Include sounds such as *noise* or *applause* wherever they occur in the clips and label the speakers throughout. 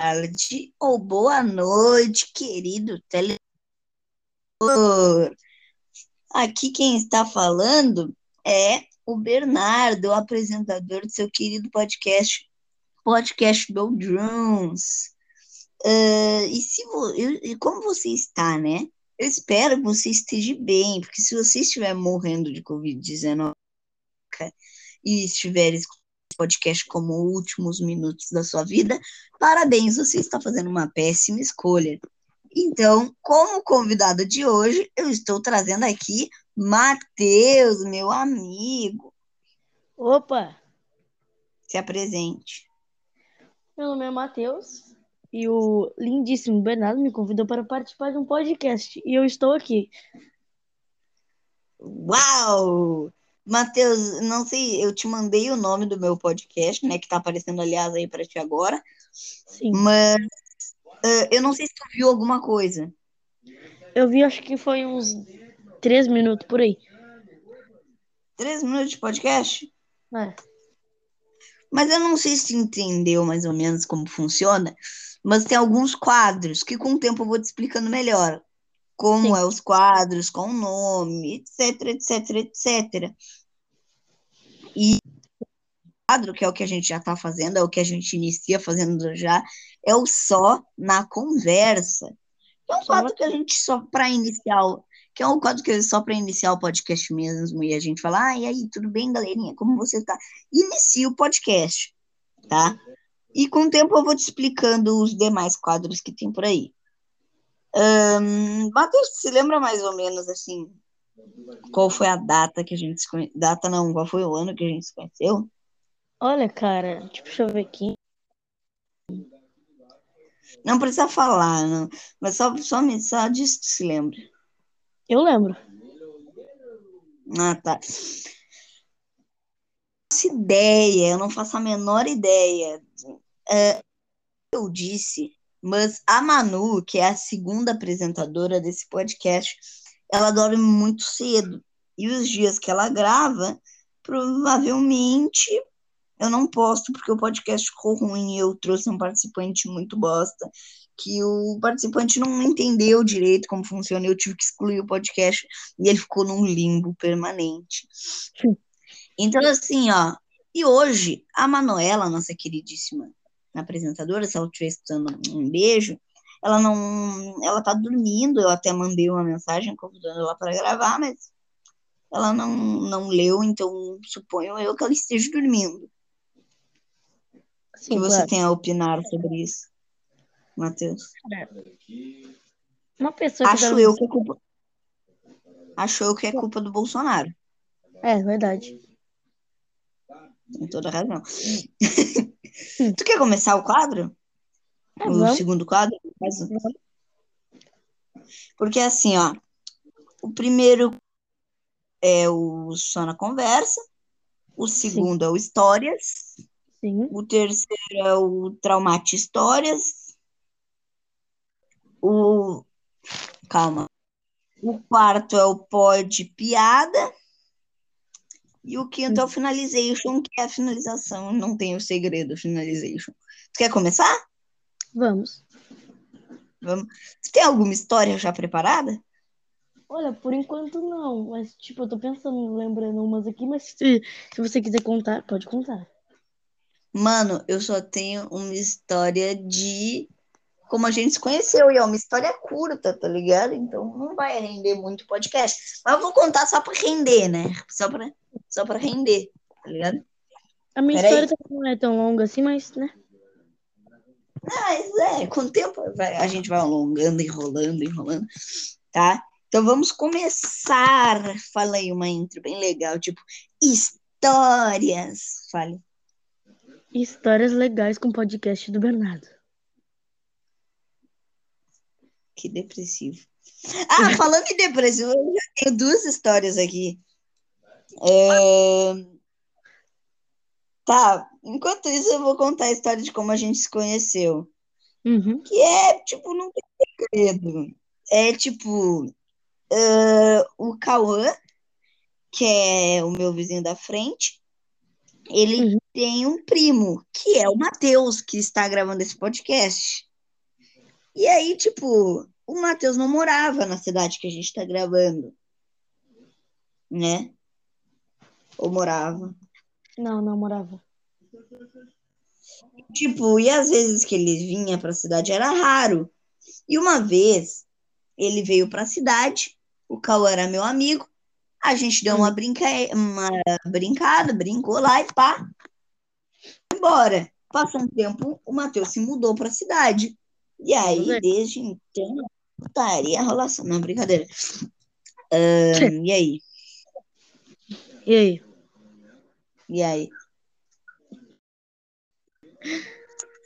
Speaker 1: tarde ou boa noite, querido tele. Aqui quem está falando é o Bernardo, o apresentador do seu querido podcast, podcast do Drums. Uh, e, se e como você está, né? Eu espero que você esteja bem, porque se você estiver morrendo de Covid-19 e estiver escutando podcast como últimos minutos da sua vida, parabéns, você está fazendo uma péssima escolha. Então, como convidado de hoje, eu estou trazendo aqui Matheus, meu amigo.
Speaker 2: Opa!
Speaker 1: Se apresente.
Speaker 2: Meu nome é Matheus e o lindíssimo Bernardo me convidou para participar de um podcast e eu estou aqui.
Speaker 1: Uau! Matheus, não sei, eu te mandei o nome do meu podcast, né, que tá aparecendo, aliás, aí para ti agora.
Speaker 2: Sim.
Speaker 1: Mas uh, eu não sei se tu viu alguma coisa.
Speaker 2: Eu vi, acho que foi uns três minutos por aí.
Speaker 1: Três minutos de podcast?
Speaker 2: É.
Speaker 1: Mas eu não sei se tu entendeu mais ou menos como funciona, mas tem alguns quadros que com o tempo eu vou te explicando melhor como Sim. é os quadros, com o nome, etc, etc, etc. E o quadro, que é o que a gente já está fazendo, é o que a gente inicia fazendo já, é o só na conversa. É um quadro que a gente só para iniciar, que é um quadro que só para iniciar o podcast mesmo, e a gente fala, ah, e aí, tudo bem, galerinha? Como você tá? Inicia o podcast, tá? E com o tempo eu vou te explicando os demais quadros que tem por aí. Um, Matheus, se lembra mais ou menos assim qual foi a data que a gente se conheceu? Data não, qual foi o ano que a gente se conheceu?
Speaker 2: Olha, cara, tipo, deixa eu ver aqui.
Speaker 1: Não precisa falar, não. Mas só, só, só disso se lembra.
Speaker 2: Eu lembro.
Speaker 1: Ah, tá. Não ideia, eu não faço a menor ideia. É, eu disse mas a Manu, que é a segunda apresentadora desse podcast, ela dorme muito cedo. E os dias que ela grava, provavelmente eu não posto porque o podcast ficou ruim e eu trouxe um participante muito bosta. Que o participante não entendeu direito como funciona, eu tive que excluir o podcast e ele ficou num limbo permanente. Então, assim, ó, e hoje a Manuela, nossa queridíssima apresentadora, se ela estiver escutando um beijo, ela não, ela tá dormindo, eu até mandei uma mensagem convidando ela para gravar, mas ela não, não leu, então suponho eu que ela esteja dormindo. Sim, que você claro. tem a opinar sobre isso, Matheus?
Speaker 2: É. Uma pessoa
Speaker 1: que Acho eu que é culpa. Acho eu que é culpa do Bolsonaro.
Speaker 2: É, verdade.
Speaker 1: Tem toda razão. *laughs* tu quer começar o quadro?
Speaker 2: É,
Speaker 1: o
Speaker 2: vamos.
Speaker 1: segundo quadro? Porque assim, ó. O primeiro é o Só na Conversa. O segundo Sim. é o Histórias.
Speaker 2: Sim.
Speaker 1: O terceiro é o Traumate Histórias. O. Calma. O quarto é o Pod Piada. E o quinto é o finalization, que é a finalização. Não tem o segredo, finalization. Tu quer começar?
Speaker 2: Vamos.
Speaker 1: Vamos. Você tem alguma história já preparada?
Speaker 2: Olha, por enquanto não. Mas, tipo, eu tô pensando, lembrando umas aqui, mas se, se você quiser contar, pode contar.
Speaker 1: Mano, eu só tenho uma história de como a gente se conheceu, e é uma história curta, tá ligado? Então não vai render muito podcast. Mas eu vou contar só pra render, né? Só pra, só pra render, tá ligado?
Speaker 2: A minha Pera história não é tão longa assim, mas, né?
Speaker 1: Mas é, com o tempo vai, a gente vai alongando, enrolando, enrolando, tá? Então vamos começar. Fala aí uma intro bem legal, tipo, histórias. Fale.
Speaker 2: Histórias legais com o podcast do Bernardo.
Speaker 1: Que depressivo. Ah, falando em depressivo, eu já tenho duas histórias aqui. É... Tá, enquanto isso eu vou contar a história de como a gente se conheceu.
Speaker 2: Uhum.
Speaker 1: Que é, tipo, não tem segredo. É, tipo, uh, o Cauã, que é o meu vizinho da frente, ele
Speaker 2: Uhum.
Speaker 1: tem um primo, que é o Matheus, que está gravando esse podcast. E aí, tipo, o Matheus não morava na cidade que a gente está gravando, né? Ou morava.
Speaker 2: Não, não morava.
Speaker 1: Tipo, e às vezes que ele vinha para a cidade era raro. E uma vez ele veio para a cidade, o Cauã era meu amigo, a gente deu uma, brinca... uma brincada, brincou lá e pá, embora. Passou um tempo, o Matheus se mudou para a cidade. E aí, desde então, putaria, rolação. Não, brincadeira. *laughs* Ahn, e aí?
Speaker 2: E aí?
Speaker 1: E aí?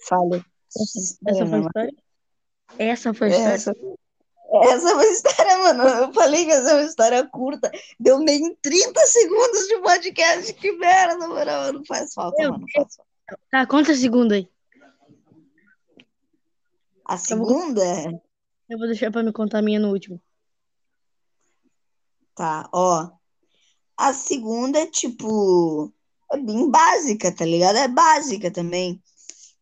Speaker 1: Fala.
Speaker 2: Essa foi a história? Essa foi a história?
Speaker 1: Essa, essa foi a história, mano. Eu falei que essa é uma história curta. Deu nem 30 segundos de podcast. Que merda, mano. Não faz falta,
Speaker 2: Meu
Speaker 1: mano. Não faz falta.
Speaker 2: Tá, conta segundo aí.
Speaker 1: A segunda,
Speaker 2: Eu vou deixar pra me contar a minha no último.
Speaker 1: tá, ó. A segunda é tipo. É bem básica, tá ligado? É básica também.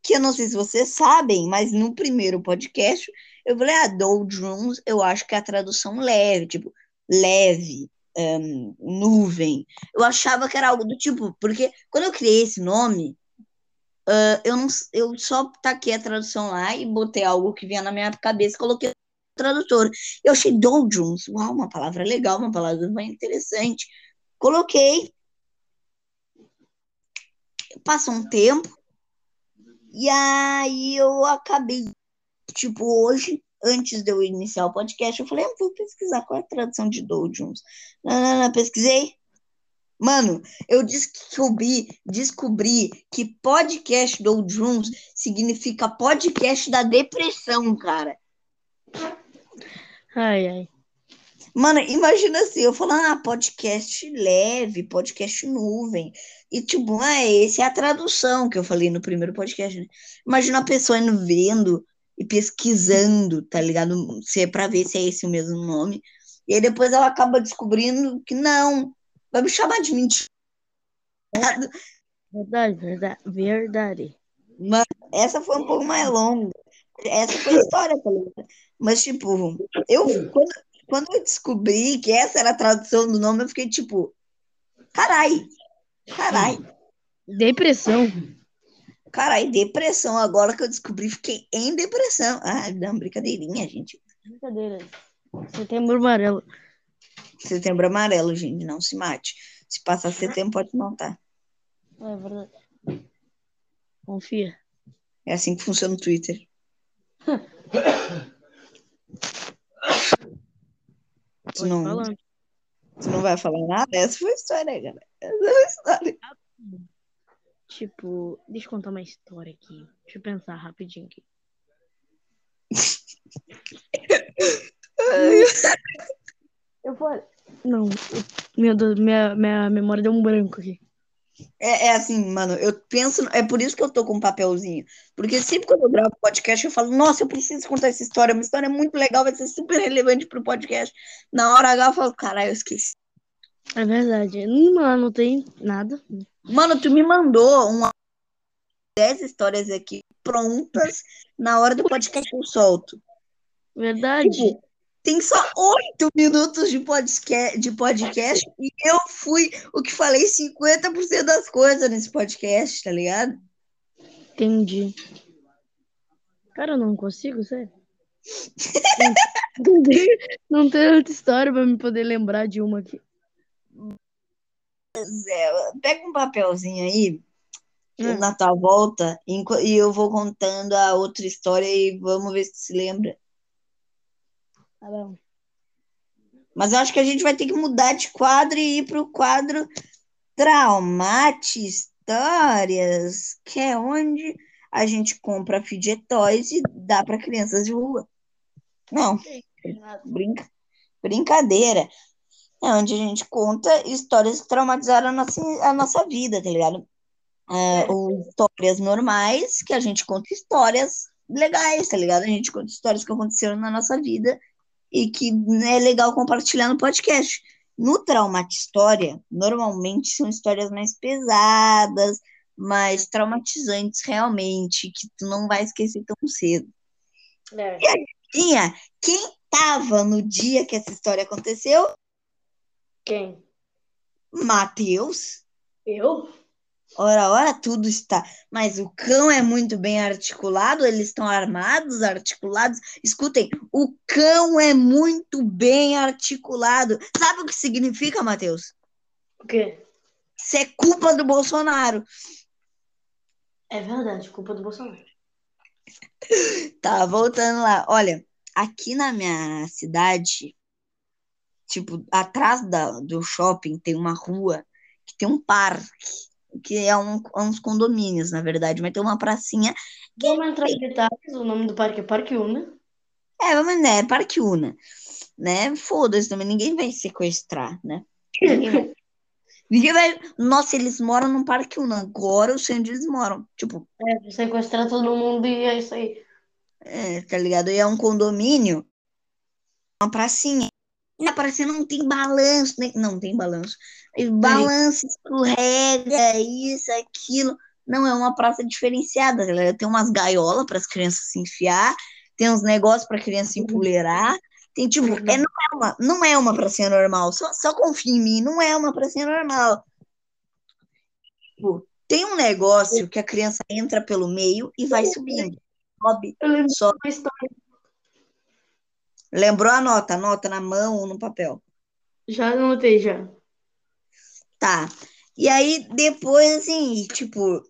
Speaker 1: Que eu não sei se vocês sabem, mas no primeiro podcast eu falei, ah, doldrums, eu acho que é a tradução leve, tipo, leve, ahn, nuvem. Eu achava que era algo do tipo, porque quando eu criei esse nome, ah, eu, não, eu só taquei a tradução lá e botei algo que vinha na minha cabeça coloquei no tradutor. Eu achei doldrums, uau, uma palavra legal, uma palavra interessante. Coloquei. Passou um tempo. E aí eu acabei, tipo, hoje, antes de eu iniciar o podcast, eu falei, ah, vou pesquisar qual é a tradução de doldrums. Não, não, não, pesquisei. Mano, eu descobri, descobri que podcast doldrums significa podcast da depressão, cara.
Speaker 2: Ai, ai.
Speaker 1: Mano, imagina assim, eu falando, ah, podcast leve, podcast nuvem. E tipo, ah, essa é a tradução que eu falei no primeiro podcast, né? Imagina a pessoa indo vendo e pesquisando, tá ligado? Se é pra ver se é esse o mesmo nome. E aí depois ela acaba descobrindo que não, vai me chamar de mentira.
Speaker 2: Verdade, verdade. Verdade.
Speaker 1: Mano, essa foi um pouco mais longa. Essa foi a história, tá ligado? Mas, tipo, eu, quando, quando eu descobri que essa era a tradução do nome, eu fiquei tipo, carai, carai,
Speaker 2: Depressão.
Speaker 1: carai, depressão. Agora que eu descobri, fiquei em depressão. Ah, não, brincadeirinha, gente.
Speaker 2: Brincadeira. Setembro amarelo.
Speaker 1: Setembro amarelo, gente, não se mate. Se passar setembro, pode matar.
Speaker 2: É verdade. Confia.
Speaker 1: É assim que funciona o Twitter. *laughs* Tu não, tu não vai falar nada? Essa foi a história, cara. Essa foi história.
Speaker 2: Tipo, deixa eu contar uma história aqui. Deixa eu pensar rapidinho aqui. *laughs* Eu falei. Não, eu- meu Deus, minha, minha memória deu um branco aqui.
Speaker 1: É, é assim, mano, eu penso. É por isso que eu tô com um papelzinho. Porque sempre quando eu gravo podcast, eu falo, nossa, eu preciso contar essa história. Uma história muito legal, vai ser super relevante pro podcast. Na hora H eu falo, caralho, eu esqueci.
Speaker 2: É verdade. Não anotei nada.
Speaker 1: Mano, tu me mandou uma 10 histórias aqui prontas. Na hora do podcast eu solto.
Speaker 2: Verdade.
Speaker 1: Tipo, tem só oito minutos de podcast, de podcast e eu fui o que falei 50% das coisas nesse podcast, tá ligado?
Speaker 2: Entendi. Cara, eu não consigo, sério. Não *laughs* tem, não tem outra história pra me poder lembrar de uma aqui.
Speaker 1: Zé, pega um papelzinho aí
Speaker 2: Hum.
Speaker 1: na tua volta e eu vou contando a outra história e vamos ver se se lembra.
Speaker 2: Tá bom.
Speaker 1: Mas eu acho que a gente vai ter que mudar de quadro e ir pro quadro Traumate Histórias, que é onde a gente compra fidget toys e dá para crianças de rua. Não, brinca, brincadeira. É onde a gente conta histórias que traumatizaram a nossa, a nossa vida, tá ligado? É, ou histórias normais, que a gente conta histórias legais, tá ligado? A gente conta histórias que aconteceram na nossa vida e que é legal compartilhar no podcast. No Traumata História, normalmente são histórias mais pesadas, mais traumatizantes realmente, que tu não vai esquecer tão cedo.
Speaker 2: É.
Speaker 1: E adivinha quem estava no dia que essa história aconteceu?
Speaker 2: Quem?
Speaker 1: Matheus.
Speaker 2: Eu?
Speaker 1: Ora, ora, tudo está. Mas o cão é muito bem articulado, eles estão armados, articulados. Escutem, o cão é muito bem articulado. Sabe o que significa, Matheus?
Speaker 2: O quê?
Speaker 1: Isso é culpa do Bolsonaro.
Speaker 2: É verdade, culpa do Bolsonaro.
Speaker 1: Tá, voltando lá. Olha, aqui na minha cidade, tipo, atrás da, do shopping tem uma rua que tem um parque, que é um, uns condomínios, na verdade, mas tem uma pracinha.
Speaker 2: Vamos entrar em detalhes, o nome do parque é Parque Una.
Speaker 1: É, mas né, é Parque Una, né? Foda-se também, ninguém vai sequestrar, né? Ninguém vai. *laughs* Ninguém vai. Nossa, eles moram num Parque Una. Agora eu sei onde eles moram. Tipo,
Speaker 2: É, sequestrar todo mundo e é isso aí.
Speaker 1: é, tá ligado? E é um condomínio, uma pracinha. Na pracinha não tem balanço, nem... não tem balanço. Balança, escorrega, isso, aquilo. Não, é uma praça diferenciada, ligado? Tem umas gaiolas para as crianças se enfiar, tem uns negócios para criança empoleirar. Tem tipo, é, não, é uma, não é uma pracinha normal, só, só confia em mim, não é uma pracinha normal. Tipo, tem um negócio que a criança entra pelo meio e vai subindo. Sobe, sobe. Lembrou? Anota, anota na mão ou no papel.
Speaker 2: Já anotei, já.
Speaker 1: Tá. E aí, depois, assim, tipo,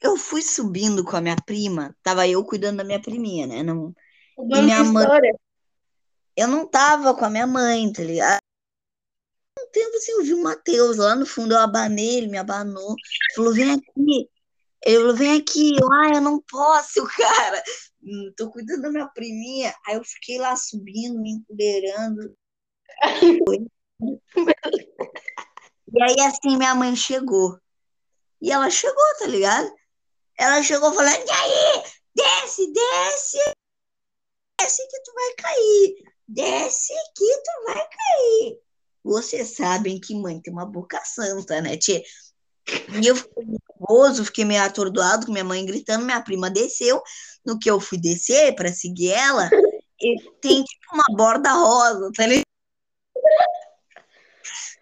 Speaker 1: eu fui subindo com a minha prima, tava eu cuidando da minha priminha, né? Não,
Speaker 2: O
Speaker 1: e minha mãe, eu não tava com a minha mãe, tá ligado? Um tempo assim, eu vi o Matheus lá no fundo, eu abanei, ele me abanou, falou: vem aqui. Eu falei, vem aqui, eu, ah, eu não posso, *laughs* cara. Hum, Tô cuidando da minha priminha. Aí eu fiquei lá subindo, me empoderando. *laughs* E aí, assim, minha mãe chegou. E ela chegou, tá ligado? Ela chegou falando, e aí, desce, desce, desce que tu vai cair. Desce que tu vai cair. Vocês sabem que mãe tem uma boca santa, né, tia? E eu fiquei nervoso, fiquei meio atordoado com minha mãe gritando, minha prima desceu. No que eu fui descer para seguir ela, e tem tipo uma borda rosa, tá ligado?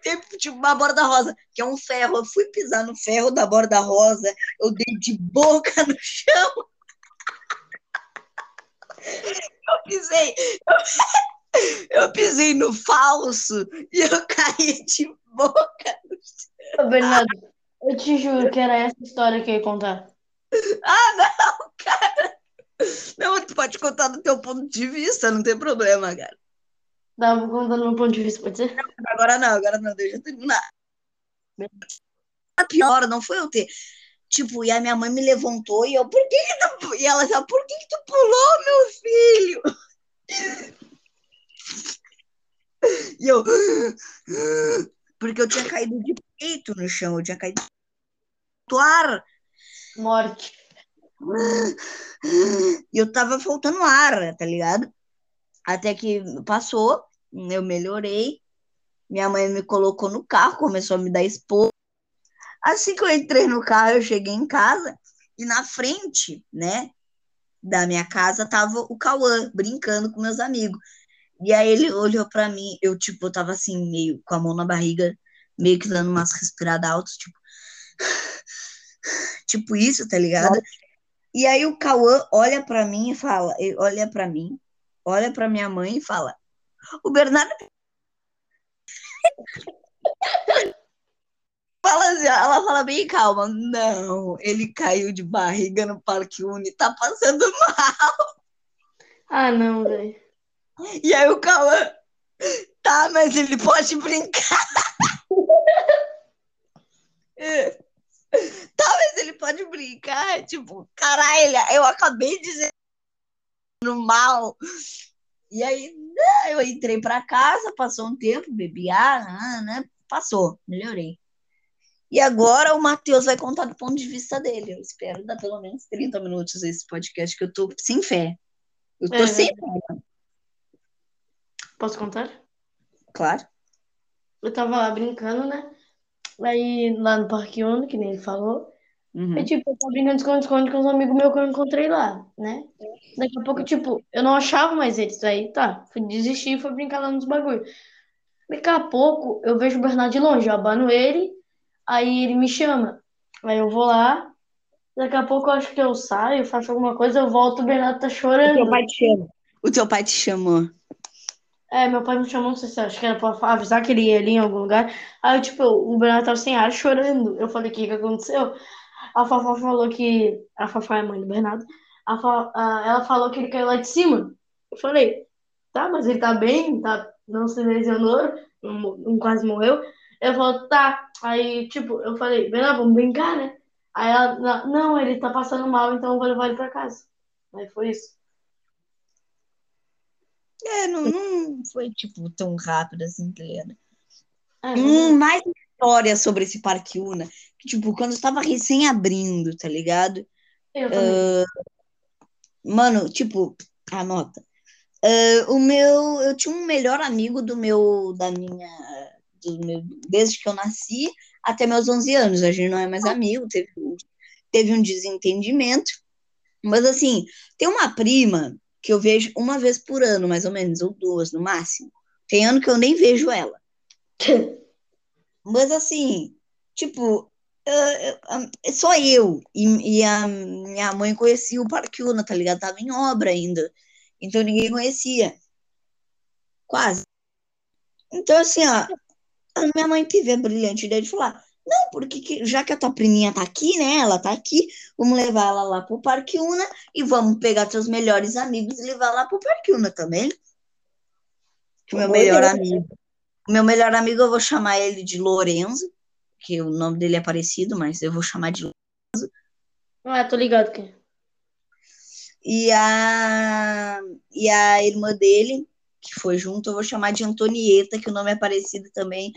Speaker 1: Tem tipo uma borda rosa, que é um ferro. Eu fui pisar no ferro da borda rosa, eu dei de boca no chão. Eu pisei, eu, eu pisei no falso e eu caí de boca no chão.
Speaker 2: Bernardo, eu te juro que era essa história que eu ia contar.
Speaker 1: Ah, não, cara. Não, tu pode contar do teu ponto de vista, não tem problema, cara.
Speaker 2: Tava contando meu ponto de vista, pode ser?
Speaker 1: Agora não, agora não, deixa eu terminar. A pior não foi eu ter. Tipo, e a minha mãe me levantou e eu, por que que tu... E ela falou, por que que tu pulou, meu filho? E eu, porque eu tinha caído de peito no chão, eu tinha caído do ar.
Speaker 2: Morte.
Speaker 1: E eu tava faltando ar, tá ligado? Até que passou, eu melhorei. Minha mãe me colocou no carro, começou a me dar expor. Assim que eu entrei no carro, eu cheguei em casa e na frente, né, da minha casa tava o Cauã brincando com meus amigos. E aí ele olhou pra mim, eu tipo, eu tava assim, meio com a mão na barriga, meio que dando umas respiradas altas, tipo, *sighs* tipo isso, tá ligado? E aí o Cauã olha pra mim e fala, olha pra mim, olha pra minha mãe e fala: "O Bernardo *laughs* fala assim, ela fala bem calma, não, ele caiu de barriga no Parque Uni, tá passando *laughs* mal.
Speaker 2: Ah, não, velho.
Speaker 1: E aí o Cauã, tá, mas ele pode brincar. *laughs* É. Tá, mas ele pode brincar. Tipo, caralho, eu acabei de dizer no mal. E aí, né, eu entrei pra casa, passou um tempo, bebi água, né? Passou, melhorei. E agora o Matheus vai contar do ponto de vista dele. Eu espero dar pelo menos 30 minutos esse podcast, que eu tô sem fé. Eu tô
Speaker 2: É,
Speaker 1: sem fé,
Speaker 2: Posso contar?
Speaker 1: claro.
Speaker 2: eu tava lá brincando, né? Aí lá no Parque Uno, que nem ele falou.
Speaker 1: Uhum.
Speaker 2: Aí, tipo, eu tava brincando de esconde-esconde com uns amigos meus que eu encontrei lá, né? Daqui a pouco, tipo, eu não achava mais eles. Aí, tá, fui desistir e fui brincar lá nos bagulho. Daqui a pouco, eu vejo o Bernardo de longe, eu abano ele, aí ele me chama. Aí eu vou lá, daqui a pouco eu acho que eu saio, faço alguma coisa, eu volto, o Bernardo tá
Speaker 1: O
Speaker 2: chorando.
Speaker 1: teu pai te chama. O teu pai te chamou.
Speaker 2: É, meu pai me chamou, não sei se acho que era pra avisar que ele ia ali em algum lugar. Aí, tipo, o Bernardo tava sem ar, chorando. Eu falei, o que que aconteceu? A Fafá falou que... A Fafá é a mãe do Bernardo. A a- Ela falou que ele caiu lá de cima. Eu falei, tá, mas ele tá bem, tá, não se lesionou, não, não quase morreu. Ele falou, tá. Aí, tipo, eu falei, Bernardo, vamos brincar, né? Aí ela, "Não, ele tá passando mal, então eu vou levar ele pra casa. Aí foi isso.
Speaker 1: É, não, não foi, tipo, tão rápido assim, tá ligado?
Speaker 2: É,
Speaker 1: Hum, mais história sobre esse Parque Una. Que, tipo, quando eu tava recém abrindo, tá ligado?
Speaker 2: eu também.
Speaker 1: Mano, tipo, anota. Ah, o meu, eu tinha um melhor amigo do meu, da minha, do meu, desde que eu nasci até meus 11 anos. A gente não é mais amigo, teve, teve um desentendimento. Mas assim, tem uma prima que eu vejo uma vez por ano, mais ou menos, ou duas no máximo. Tem ano que eu nem vejo ela. *laughs* Mas assim, tipo, é só eu e, e a minha mãe conhecia o Parque Una, tá ligado? Tava em obra ainda. Então ninguém conhecia. Quase. Então, assim, ó, a minha mãe teve a brilhante ideia de falar: não, porque que- já que a tua priminha tá aqui, né? Ela tá aqui, vamos levar ela lá pro Parque Una e vamos pegar teus melhores amigos e levar lá pro Parque Una também. Que o meu melhor amigo. O meu melhor amigo, eu vou chamar ele de Lorenzo, que o nome dele é parecido, mas eu vou chamar de.
Speaker 2: Ah, tô ligado que.
Speaker 1: E a, e a irmã dele, que foi junto, eu vou chamar de Antonieta, que o nome é parecido também,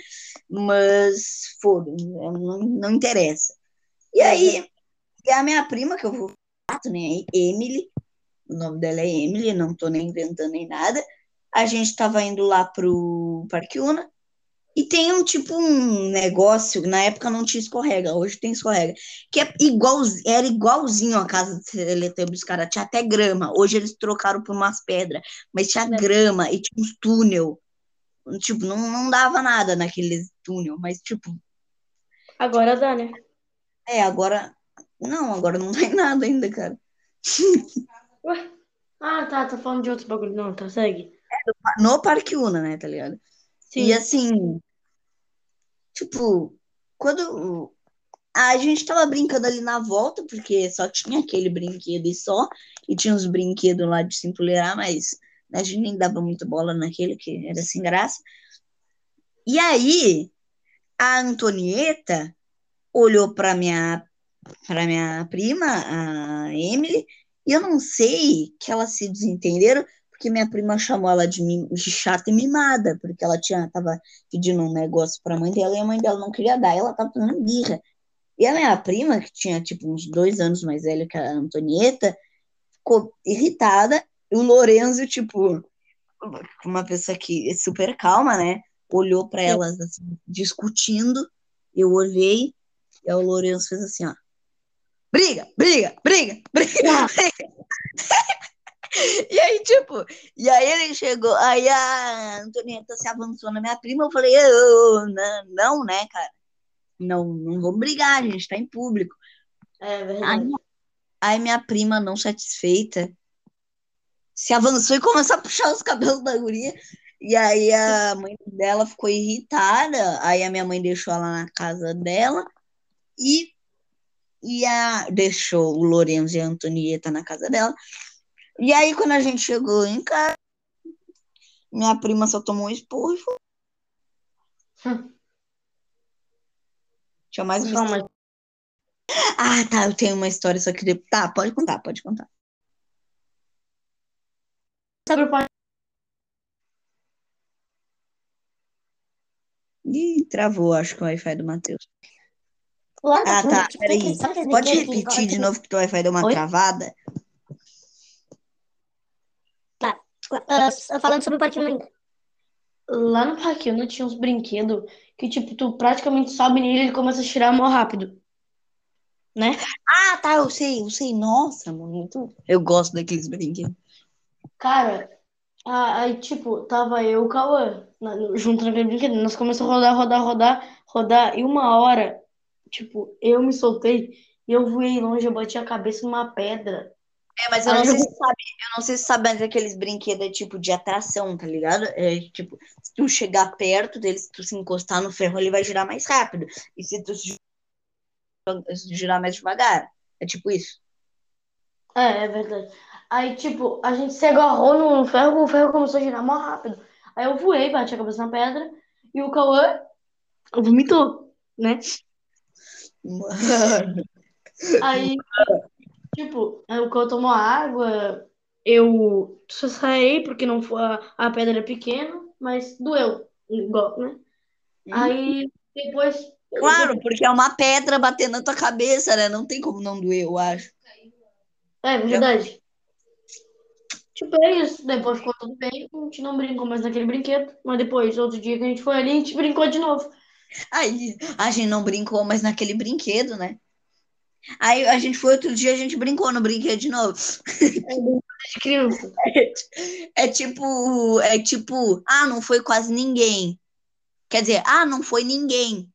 Speaker 1: mas foda, não, não interessa. E aí, e a minha prima, que eu vou falar, né, Emily, o nome dela é Emily, não tô nem inventando nem nada. A gente tava indo lá pro Parque Una, e tem um tipo um negócio, na época não tinha escorrega, hoje tem escorrega, que é igual, era igualzinho a casa do Teletubbies, cara, tinha até grama. Hoje eles trocaram por umas pedras, mas tinha grama e tinha uns túnel. Tipo, não, não dava nada naqueles túnel, mas tipo,
Speaker 2: Agora dá, né?
Speaker 1: é, agora não, agora não *laughs* tem nada ainda, cara.
Speaker 2: Ué? Ah, tá, tô falando de outros bagulho. Não, tá, segue.
Speaker 1: No Parque Una, né, tá ligado?
Speaker 2: Sim.
Speaker 1: E assim, tipo, quando a gente tava brincando ali na volta, porque só tinha aquele brinquedo e só, e tinha uns brinquedos lá de se empoleirar, mas a gente nem dava muito bola naquele, que era sem graça. E aí, a Antonieta olhou para minha para minha prima, a Emily, e eu não sei que elas se desentenderam, porque minha prima chamou ela de, mim- de chata e mimada, porque ela tinha tava pedindo um negócio para a mãe dela e a mãe dela não queria dar, ela tava fazendo birra. E a minha prima, que tinha tipo uns dois anos mais velha que a Antonieta, ficou irritada, e o Lorenzo, tipo, uma pessoa que é super calma, né? Olhou para elas assim, discutindo. Eu olhei, e o Lourenço fez assim, ó. Briga, briga, briga, briga, briga. E aí, tipo, e aí ele chegou, aí a Antonieta se avançou na minha prima, eu falei, "Ô, não, não, né, cara? Não, não vamos brigar, a gente tá em público.
Speaker 2: É
Speaker 1: Aí,
Speaker 2: verdade.
Speaker 1: aí minha prima, não satisfeita, se avançou e começou a puxar os cabelos da guria. E aí a mãe dela ficou irritada. Aí a minha mãe deixou ela na casa dela e, e a, deixou o Lourenço e a Antonieta na casa dela. E aí, quando a gente chegou em casa, minha prima só tomou um esporro e foi.
Speaker 2: Hum.
Speaker 1: Tinha mais uma *laughs* Ah, tá, eu tenho uma história, só que. Tá, pode contar, pode contar.
Speaker 2: Sobre o.
Speaker 1: Ih, travou, acho que o Wi-Fi do Matheus.
Speaker 3: Lá
Speaker 1: Ah, tá, peraí. Pode repetir de novo que teu Wi-Fi deu uma travada?
Speaker 3: Ah, falando sobre o parquinho ainda.
Speaker 2: lá no Parque tinha uns brinquedos que, tipo, tu praticamente sobe nele e ele começa a tirar mó rápido. Né?
Speaker 1: Ah, tá, eu sei, eu sei. Nossa, mano, muito... eu gosto daqueles brinquedos.
Speaker 2: Cara, aí, tipo, tava eu e o Cauã junto naquele brinquedo. Nós começamos a rodar, rodar, rodar, rodar. E uma hora, tipo, eu me soltei e eu voei longe, eu bati a cabeça numa pedra.
Speaker 1: É, mas eu não sei se sabe, eu não sei se sabe, mas aqueles brinquedos é tipo de atração, tá ligado? É tipo, se tu chegar perto dele, se tu se encostar no ferro, ele vai girar mais rápido. E se tu se girar mais devagar. É tipo isso.
Speaker 2: É, é verdade. Aí, tipo, a gente se agarrou no ferro, o ferro começou a girar mó rápido. Aí eu voei, bati a cabeça na pedra e o Cauã vomitou, né?
Speaker 1: Mano.
Speaker 2: Aí, tipo, aí o Cauã tomou água, eu saí porque não foi, a, a pedra era pequena, mas doeu, igual, né? Aí, depois...
Speaker 1: Claro, porque é uma pedra batendo na tua cabeça, né? Não tem como não doer, eu acho.
Speaker 2: É verdade. Tipo, é isso. Depois ficou tudo bem. A gente não brincou mais naquele brinquedo. Mas depois, outro dia que a gente foi ali, a gente brincou de novo.
Speaker 1: Aí a gente não brincou mais naquele brinquedo, né? Aí a gente foi outro dia, a gente brincou no brinquedo de novo.
Speaker 2: Criança. *laughs*
Speaker 1: É tipo, é tipo, ah, não foi quase ninguém. Quer dizer, ah, não foi ninguém.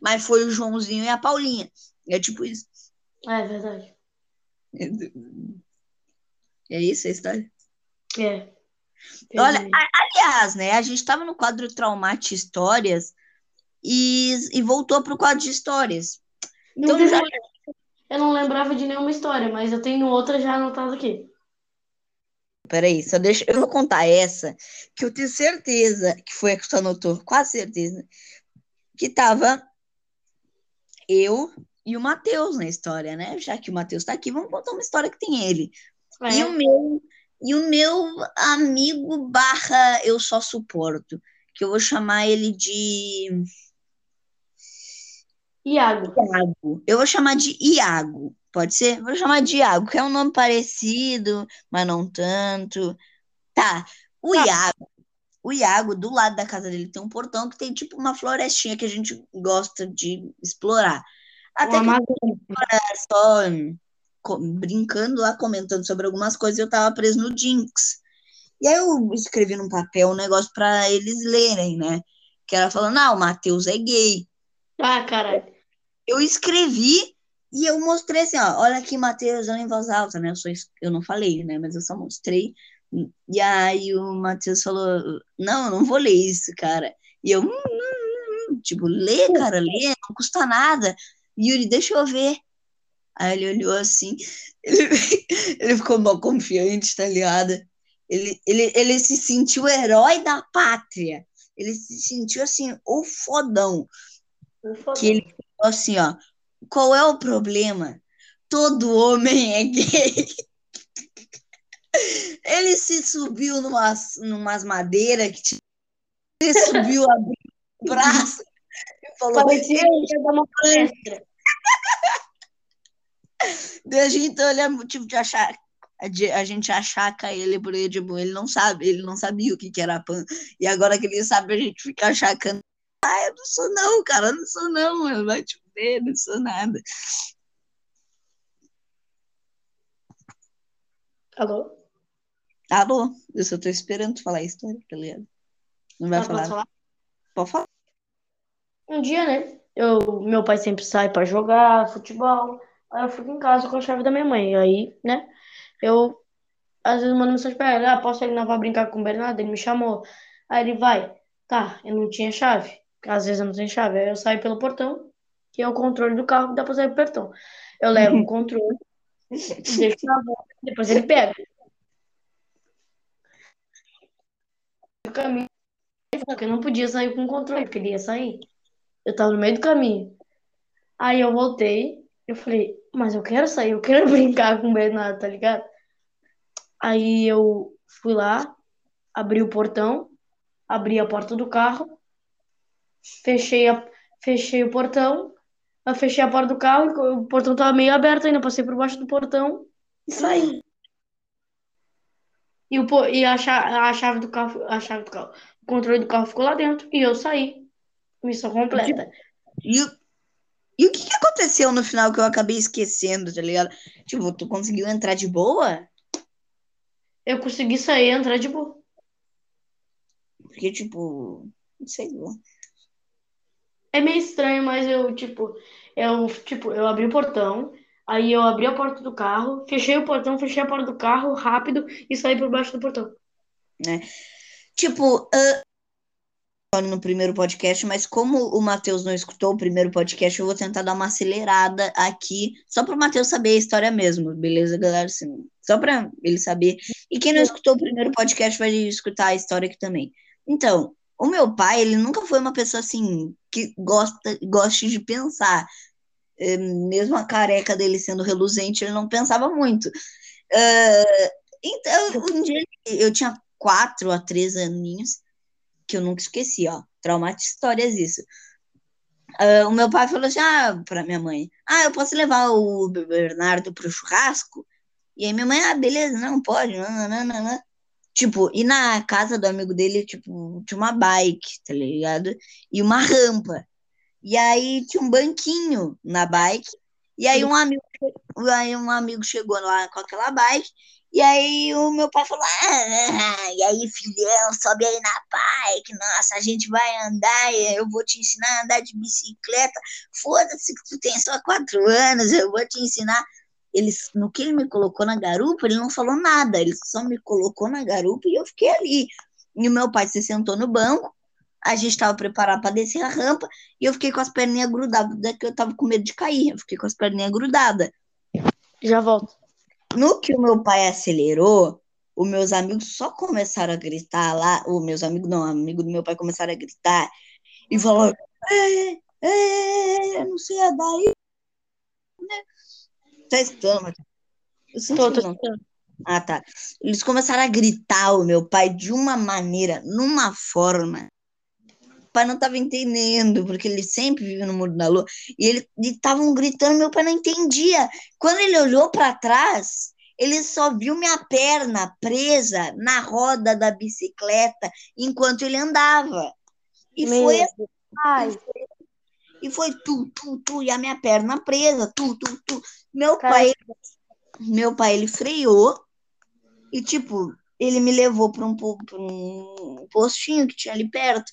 Speaker 1: Mas foi o Joãozinho e a Paulinha. É tipo isso.
Speaker 2: É verdade.
Speaker 1: É isso a história?
Speaker 2: É.
Speaker 1: Olha,
Speaker 2: Entendi.
Speaker 1: a- aliás, né? A gente estava no quadro Traumate Histórias e, e voltou para o quadro de histórias.
Speaker 2: Não
Speaker 1: então já-.
Speaker 2: Eu não lembrava de nenhuma história, mas eu tenho outra já anotada aqui.
Speaker 1: Peraí, só deixa. Eu vou contar essa, que eu tenho certeza que foi a que tu anotou, quase certeza. Que tava eu e o Matheus na história, né? Já que o Matheus tá aqui, vamos contar uma história que tem ele.
Speaker 2: É.
Speaker 1: E o meu, e o meu amigo barra eu só suporto, que eu vou chamar ele de
Speaker 2: Iago.
Speaker 1: Iago. Eu vou chamar de Iago, pode ser? Vou chamar de Iago, que é um nome parecido, mas não tanto. Tá, o
Speaker 2: Tá.
Speaker 1: Iago, o Iago, do lado da casa dele tem um portão que tem tipo uma florestinha que a gente gosta de explorar. Até
Speaker 2: O
Speaker 1: que só brincando lá, comentando sobre algumas coisas, eu tava preso no Jinx. E aí eu escrevi num papel um negócio pra eles lerem, né? Que era falando, ah, o Matheus é gay.
Speaker 2: Ah, caralho.
Speaker 1: Eu escrevi e eu mostrei assim, ó, olha aqui, Matheus, eu em voz alta, né? Eu, es- eu não falei, né? Mas eu só mostrei. E aí o Matheus falou, não, eu não vou ler isso, cara. E eu, "Hum, hum, hum", tipo, lê, cara, lê, não custa nada. Yuri, deixa eu ver. Aí ele olhou assim, *laughs* ele, ele ficou mal confiante, tá ligado? Ele, ele, ele se sentiu o herói da pátria. Ele se sentiu assim, o fodão. Que ele assim, ó, qual é o problema? Todo homem é gay. *laughs* Ele se subiu numas, numas madeiras que tinha. Ele subiu, abriu o braço e falou:
Speaker 2: Parecia que ia dar uma palestra. *laughs*
Speaker 1: Daí a gente olha motivo de achar de a gente achaca ele porque tipo, ele não sabe, ele não sabia o que, que era pan. E agora que ele sabe, a gente fica achacando. Ah, eu não sou não, cara, eu não sou não, mano. Vai te ver, não sou nada.
Speaker 2: Alô?
Speaker 1: Alô, eu só tô esperando tu falar a história, tá ligado? Não vai
Speaker 2: Ah,
Speaker 1: falar. Pode falar.
Speaker 2: Um dia, né? Eu, meu pai sempre sai pra jogar futebol. Aí eu fico em casa com a chave da minha mãe. Aí, né? Eu às vezes mando mensagem pra ele: Ah, posso ir lá brincar com o Bernardo? Ele me chamou. Aí ele vai. Tá, eu não tinha chave. Às vezes eu não tenho chave. Aí eu saio pelo portão, que é o controle do carro que dá pra sair pelo portão. Eu levo o controle, *laughs* deixo na boca, depois ele pega. No caminho, eu não podia sair com o controle, porque ele ia sair. Eu tava no meio do caminho. Aí eu voltei, eu falei, mas eu quero sair, eu quero *laughs* brincar com o Bernardo, tá ligado? Aí eu fui lá, abri o portão, abri a porta do carro, fechei, a, fechei o portão, eu fechei a porta do carro, o portão tava meio aberto ainda, passei por baixo do portão e saí. E, o, e a, a chave do carro, a chave do carro, o controle do carro ficou lá dentro e eu saí. Missão completa.
Speaker 1: E, o- e o que, que aconteceu no final que eu acabei esquecendo, tá ligado? Tipo, tu conseguiu entrar de boa?
Speaker 2: Eu consegui sair e entrar de boa.
Speaker 1: Porque, tipo, não sei lá.
Speaker 2: É meio estranho, mas eu, tipo, eu, tipo, eu abri o portão, aí eu abri a porta do carro, fechei o portão, fechei a porta do carro rápido e saí por baixo do portão.
Speaker 1: Tipo, ah, no primeiro podcast, mas como o Matheus não escutou o primeiro podcast, eu vou tentar dar uma acelerada aqui, só para o Matheus saber a história mesmo, beleza, galera? Assim, só para ele saber. E quem não escutou o primeiro podcast vai escutar a história aqui também. Então, o meu pai, ele nunca foi uma pessoa assim que gosta, goste de pensar. Eh, Mesmo a careca dele sendo reluzente, ele não pensava muito. Ah, então, um dia eu tinha quatro a três aninhos, que eu nunca esqueci, ó. Traumate histórias isso. Ah, o meu pai falou assim, ah, pra minha mãe, ah, eu posso levar o Bernardo pro churrasco? E aí minha mãe, ah, beleza, não pode, não, não, não, não. Tipo, e na casa do amigo dele, tipo, tinha uma bike, tá ligado? E uma rampa. E aí tinha um banquinho na bike. E aí um amigo, aí um amigo chegou lá com aquela bike. E aí o meu pai falou: ah, e aí, filhão, sobe aí na bike. Nossa, a gente vai andar, eu vou te ensinar a andar de bicicleta. Foda-se que tu tem só quatro anos, eu vou te ensinar. Ele, no que ele me colocou na garupa, ele não falou nada, ele só me colocou na garupa e eu fiquei ali. E o meu pai se sentou no banco, a gente estava preparado para descer a rampa, e eu fiquei com as perninhas grudadas, que eu tava com medo de cair, eu fiquei com as perninhas grudadas.
Speaker 2: Já volto.
Speaker 1: No que o meu pai acelerou, os meus amigos só começaram a gritar lá, os meus amigos não, amigos do meu pai começaram a gritar e falaram, é, é, não sei a daí. Tá escutando, sinto
Speaker 2: Tô, escutando.
Speaker 1: Ah, tá. Eles começaram a gritar o meu pai de uma maneira, numa forma. O pai não estava entendendo, porque ele sempre vive no mundo da lua. E eles estavam gritando, meu pai não entendia. Quando ele olhou para trás, ele só viu minha perna presa na roda da bicicleta enquanto ele andava. E
Speaker 2: Meu
Speaker 1: foi
Speaker 2: Deus. Ai,
Speaker 1: e foi tu, tu, tu, e a minha perna presa, tu, tu, tu. Meu
Speaker 2: Cara.
Speaker 1: pai, meu pai, ele freou e, tipo, ele me levou para um, pra um postinho que tinha ali perto.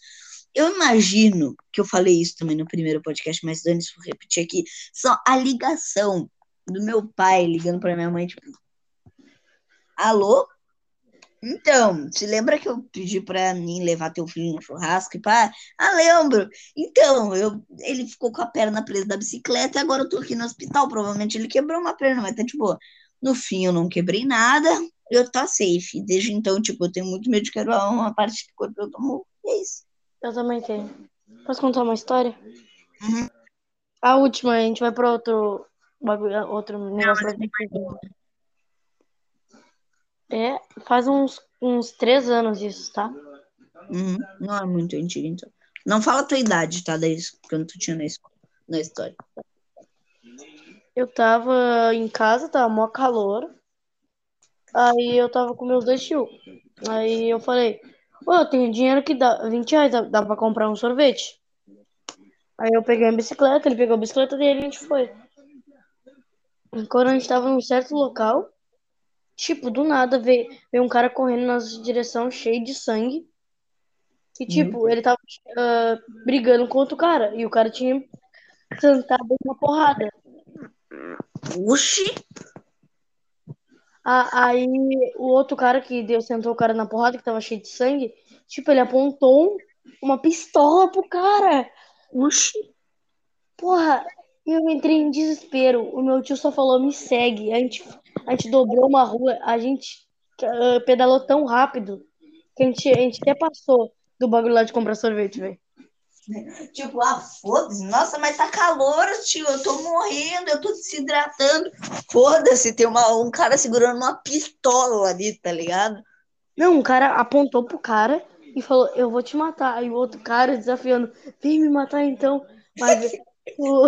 Speaker 1: Eu imagino que eu falei isso também no primeiro podcast, mas antes vou repetir aqui. Só a ligação do meu pai ligando para minha mãe, tipo, alô? Então, se lembra que eu pedi para mim levar teu filho no churrasco e pá? Ah, lembro. Então, eu, ele ficou com a perna presa da bicicleta e agora eu tô aqui no hospital. Provavelmente ele quebrou uma perna, mas tá boa. No fim, eu não quebrei nada, eu tô safe. Desde então, tipo, eu tenho muito medo de quebrar uma parte do corpo, eu tomo. É isso.
Speaker 2: eu também tenho. Posso contar uma história?
Speaker 1: Uhum.
Speaker 2: A última, a gente vai para outro outro negócio. gente É, faz uns, uns três anos isso, tá?
Speaker 1: Uhum. Não é muito antigo, então. Não fala a tua idade, tá? Daí, quando tu tinha na escola, na história.
Speaker 2: Eu tava em casa, tava mó calor. Aí eu tava com meus dois tios. Aí eu falei, ô, eu tenho dinheiro que dá 20 reais, dá, dá pra comprar um sorvete? Aí eu peguei a bicicleta, ele pegou a bicicleta dele e a gente foi. E Quando a gente tava num certo local, tipo, do nada veio, veio um cara correndo na nossa direção cheio de sangue. E tipo, ele tava ah, brigando com outro cara. E o cara tinha cantado uma porrada.
Speaker 1: Oxi!
Speaker 2: A- Aí o outro cara que deu, sentou o cara na porrada, que tava cheio de sangue, tipo, ele apontou um- uma pistola pro cara.
Speaker 1: Oxi!
Speaker 2: Porra, eu entrei em desespero. O meu tio só falou, me segue. A gente, a gente dobrou uma rua, a gente ah, pedalou tão rápido que a gente, a gente até passou do bagulho lá de comprar sorvete, velho.
Speaker 1: Tipo, ah, foda-se. Nossa, mas tá calor, tio. Eu tô morrendo, eu tô desidratando. Foda-se, tem uma, um cara segurando uma pistola ali, tá ligado?
Speaker 2: Não, um cara apontou pro cara e falou, eu vou te matar. Aí o outro cara desafiando, vem me matar então. Mas *laughs* tu,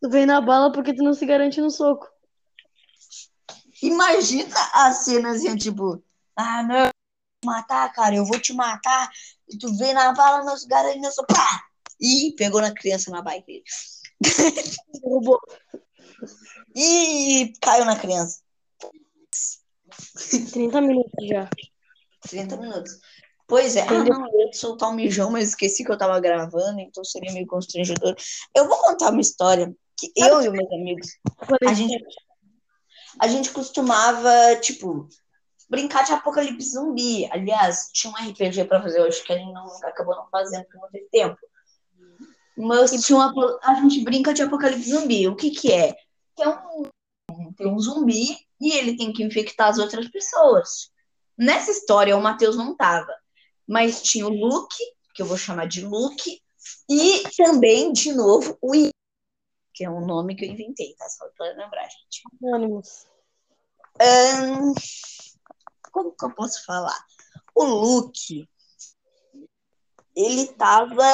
Speaker 2: tu vem na bala porque tu não se garante no soco.
Speaker 1: Imagina a cena assim, tipo, ah, não. matar, cara, eu vou te matar. E tu vê na bala, meus garanhos, pá! E pegou na criança na bike dele. *laughs*
Speaker 2: Derrubou.
Speaker 1: E caiu na criança.
Speaker 2: 30 minutos já.
Speaker 1: 30 minutos. Pois é, ah, não, eu ia soltar um mijão, mas esqueci que eu tava gravando, então seria meio constrangedor. Eu vou contar uma história que eu e os meus amigos, a gente, a gente costumava, tipo, brincar de apocalipse zumbi. Aliás, tinha um RPG pra fazer hoje que a gente não, acabou não fazendo porque não teve tempo. Mas tinha uma, a gente brinca de apocalipse zumbi. O que que é? Que é um, tem um zumbi e ele tem que infectar as outras pessoas. Nessa história, o Matheus não tava mas tinha o Luke, que eu vou chamar de Luke, e também, de novo, o I, que é um nome que eu inventei, tá? Só para lembrar, gente.
Speaker 2: Anônimos.
Speaker 1: Um, como que eu posso falar? O Luke, ele tava.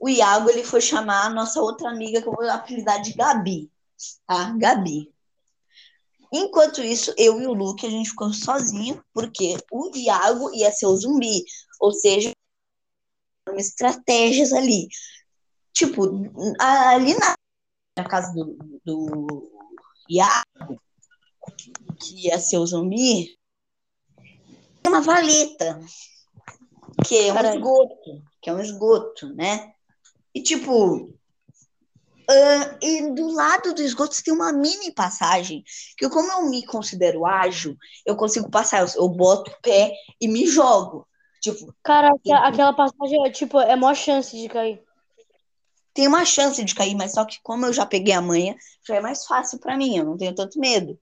Speaker 1: O Iago ele foi chamar a nossa outra amiga, que eu vou apelidar de Gabi. Tá? Gabi. Enquanto isso, eu e o Luke, a gente ficou sozinho, porque o Iago ia ser o zumbi. Ou seja, estratégias ali. Tipo, ali na, na casa do, do Iago, que ia ser o zumbi, tem uma valeta, que é um esgoto, que é um esgoto, né? E tipo, Uh, e do lado do esgoto tem uma mini passagem, que como eu me considero ágil, eu consigo passar, eu, eu boto o pé e me jogo. Tipo,
Speaker 2: Cara, aquela passagem é tipo, é maior chance de cair.
Speaker 1: Tem uma chance de cair, mas só que como eu já peguei a manha, já é mais fácil para mim, eu não tenho tanto medo.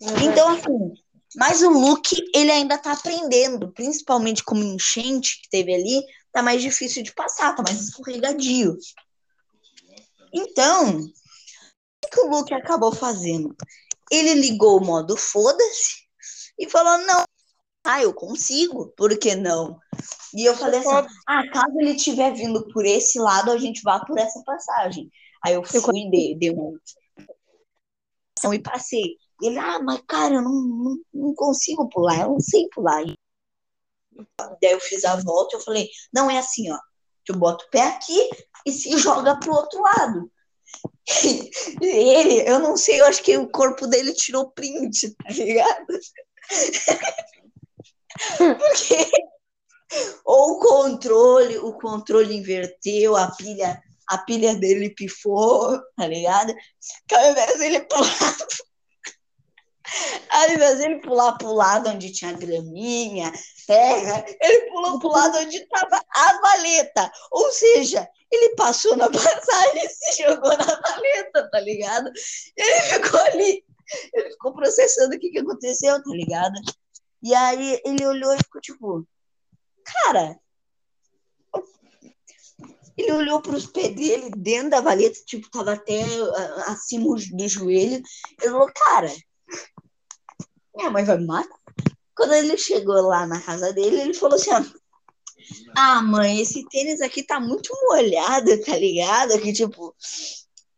Speaker 1: Uhum. Então, assim, mas o Luke, ele ainda tá aprendendo, principalmente como enchente que teve ali, tá mais difícil de passar, tá mais escorregadio. Então, o que o Luke acabou fazendo? Ele ligou o modo foda-se e falou: não, ah, eu consigo, por que não? E eu falei assim: ah, caso ele estiver vindo por esse lado, a gente vá por essa passagem. Aí eu fui, dei, dei uma e passei. Ele, ah, mas cara, eu não, não, não consigo pular, eu não sei pular. Daí eu fiz a volta e eu falei: não, é assim, ó. Tu bota o pé aqui e se joga pro outro lado. *laughs* E ele, eu não sei, eu acho que o corpo dele tirou print, tá ligado? *laughs* Porque ou o controle, o controle inverteu, a pilha, a pilha dele pifou, tá ligado? Que ao invés dele pular, ao invés dele pular pro lado onde tinha graminha, terra, ele pulou pro lado onde tava a valeta. Ou seja, ele passou na *laughs* passagem e se jogou na valeta, tá ligado? Ele ficou ali, ele ficou processando o que, que aconteceu, tá ligado? E aí ele olhou e ficou tipo, cara. Ele olhou para os pés dele dentro da valeta, tipo, tava até acima do joelho. Ele falou, cara, minha mãe vai me matar. Quando ele chegou lá na casa dele, ele falou assim: Ah, mãe, esse tênis aqui tá muito molhado, tá ligado? Que tipo.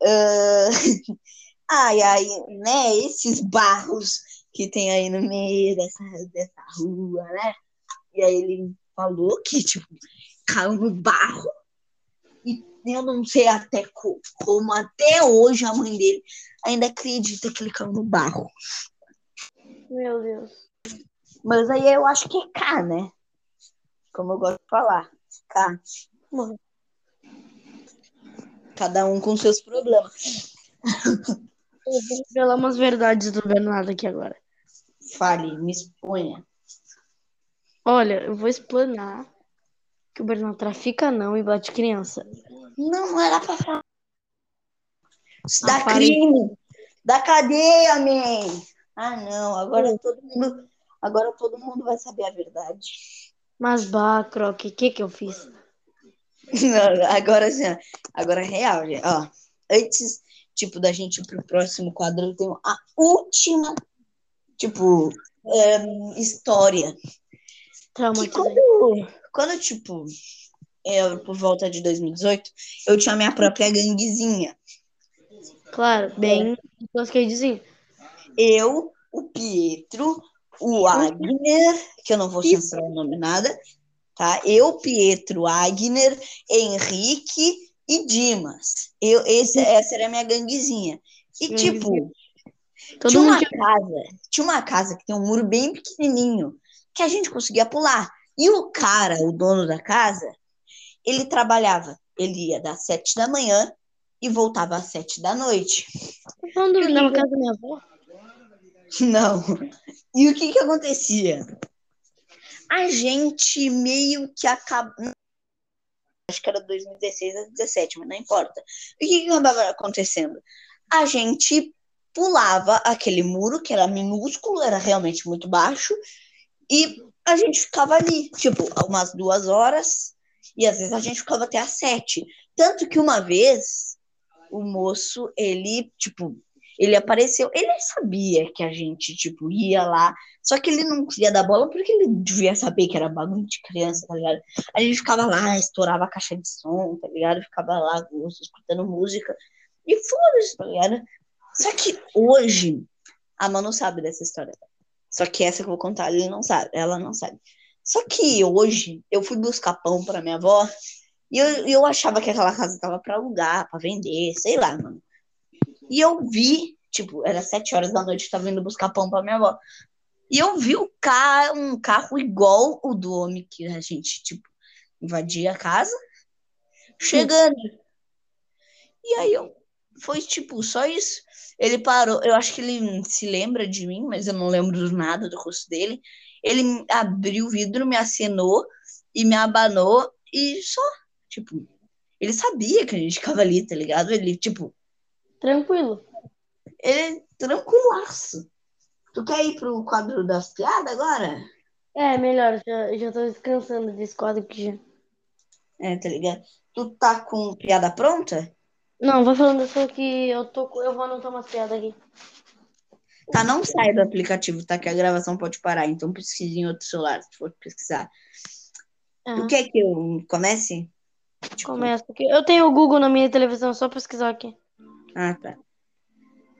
Speaker 1: Uh... *laughs* Ai, ai, né? Esses barros que tem aí no meio dessa, dessa rua, né? E aí ele falou que, tipo, caiu no barro. E eu não sei até como, como até hoje a mãe dele ainda acredita que ele caiu no barro.
Speaker 2: Meu Deus.
Speaker 1: Mas aí eu acho que é K, né? Como eu gosto de falar. K. Cada um com seus problemas.
Speaker 2: Eu vou revelar umas verdades do Bernardo aqui agora.
Speaker 1: Fale, me exponha.
Speaker 2: Olha, eu vou explanar que o Bernardo trafica não e bate criança.
Speaker 1: Não, não era pra falar. Isso dá ah, crime. Da cadeia, man. Ah, não. Agora todo mundo Agora todo mundo vai saber a verdade.
Speaker 2: Mas, bah, Croc, o que que eu fiz?
Speaker 1: Não, *laughs* agora sim, agora é real, gente. Ó, antes, tipo, da gente ir pro próximo quadro, eu tenho a última, tipo, um, história. Que quando, quando, tipo, eu, por volta de 2018, eu tinha minha própria ganguezinha.
Speaker 2: Claro, bem, é. que dizer.
Speaker 1: Eu, o Pietro, o Agner, que eu não vou censurar o nome nada, tá? Eu, Pietro, Agner, Henrique e Dimas. Eu, esse, essa era a minha ganguezinha. E, tipo,
Speaker 2: Todo
Speaker 1: tinha uma casa, tinha uma casa que tem um muro bem pequenininho, que a gente conseguia pular. E o cara, o dono da casa, ele trabalhava, ele ia das sete da manhã e voltava às sete da noite.
Speaker 2: Falando na casa da minha avó?
Speaker 1: Não. E o que que acontecia? A gente meio que acaba. Acho que era 2016 a 2017, mas não importa. O que que acabava acontecendo? A gente pulava aquele muro, que era minúsculo, era realmente muito baixo, e a gente ficava ali, tipo, umas duas horas, e às vezes a gente ficava até às sete. Tanto que uma vez, o moço, ele, tipo, ele apareceu, ele sabia que a gente, tipo, ia lá, só que ele não queria dar bola porque ele devia saber que era bagulho de criança, tá ligado? A gente ficava lá, estourava a caixa de som, tá ligado? Ficava lá, escutando música, e foda-se, tá ligado? Só que hoje, a Manu sabe dessa história. Só que essa que eu vou contar, ele não sabe, ela não sabe. Só que hoje, eu fui buscar pão pra minha avó, e eu, eu achava que aquela casa tava pra alugar, pra vender, sei lá, mano. E eu vi, tipo, era sete horas da noite, eu tava indo buscar pão pra minha avó. E eu vi o ca um carro igual o do homem que a gente, tipo, invadia a casa, chegando. E aí eu, foi tipo, só isso. Ele parou, eu acho que ele se lembra de mim, mas eu não lembro nada do rosto dele. Ele abriu o vidro, me acenou e me abanou e só, tipo, ele sabia que a gente ficava ali, tá ligado? Ele, tipo,
Speaker 2: Tranquilo.
Speaker 1: ele é tranquilaço. Tu quer ir pro quadro das piadas agora?
Speaker 2: É, melhor. Já, já tô descansando desse quadro aqui já.
Speaker 1: É, tá ligado? Tu tá com piada pronta?
Speaker 2: Não, vai falando só que eu tô. Eu vou anotar umas piadas aqui.
Speaker 1: Tá, não sai do aplicativo, tá? Que a gravação pode parar, então pesquise em outro celular, se for pesquisar. Tu
Speaker 2: Aham.
Speaker 1: quer que eu comece? Tipo,
Speaker 2: Começa aqui. Eu tenho o Google na minha televisão, só pesquisar aqui.
Speaker 1: Ah, tá.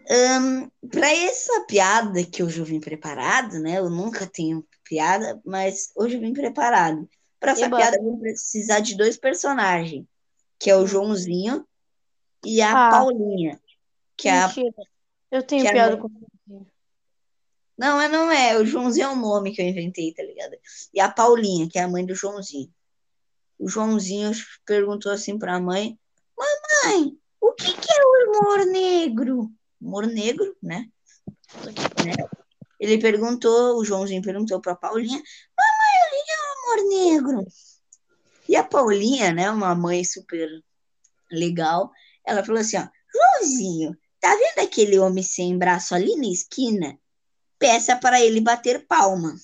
Speaker 1: Ahn, pra essa piada que hoje eu vim preparado, né? Eu nunca tenho piada, mas hoje eu vim preparado. Pra essa
Speaker 2: Eba.
Speaker 1: piada, eu vou precisar de dois personagens, que é o Joãozinho e a
Speaker 2: Ah.
Speaker 1: Paulinha. Que é a...
Speaker 2: Mentira. Eu tenho
Speaker 1: que é a
Speaker 2: piada
Speaker 1: mãe-
Speaker 2: com.
Speaker 1: Não, é não é. O Joãozinho é um nome que eu inventei, tá ligado? E a Paulinha, que é a mãe do Joãozinho. O Joãozinho perguntou assim pra mãe: Mamãe, o que que é o humor negro? Humor negro, né? Né? Ele perguntou, o Joãozinho perguntou pra Paulinha: Mamãe, o que que é o humor negro? E a Paulinha, né, uma mãe super legal, ela falou assim: ó, Joãozinho, tá vendo aquele homem sem braço ali na esquina? Peça para ele bater palma.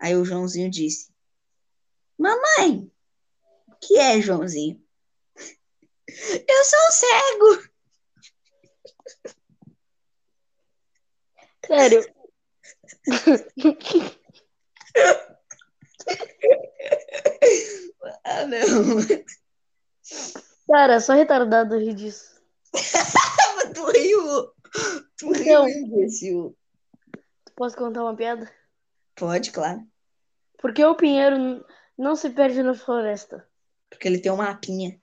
Speaker 1: Aí o Joãozinho disse: Mamãe, o que é, Joãozinho? *laughs* Eu sou cego. *laughs*
Speaker 2: Sério. *laughs*
Speaker 1: Ah, não.
Speaker 2: Cara, só retardado rir disso. *laughs*
Speaker 1: Tu riu. Tu riu, imbecil.
Speaker 2: Posso contar uma piada?
Speaker 1: Pode, claro.
Speaker 2: Por que o pinheiro n- não se perde na floresta?
Speaker 1: Porque ele tem uma mapinha.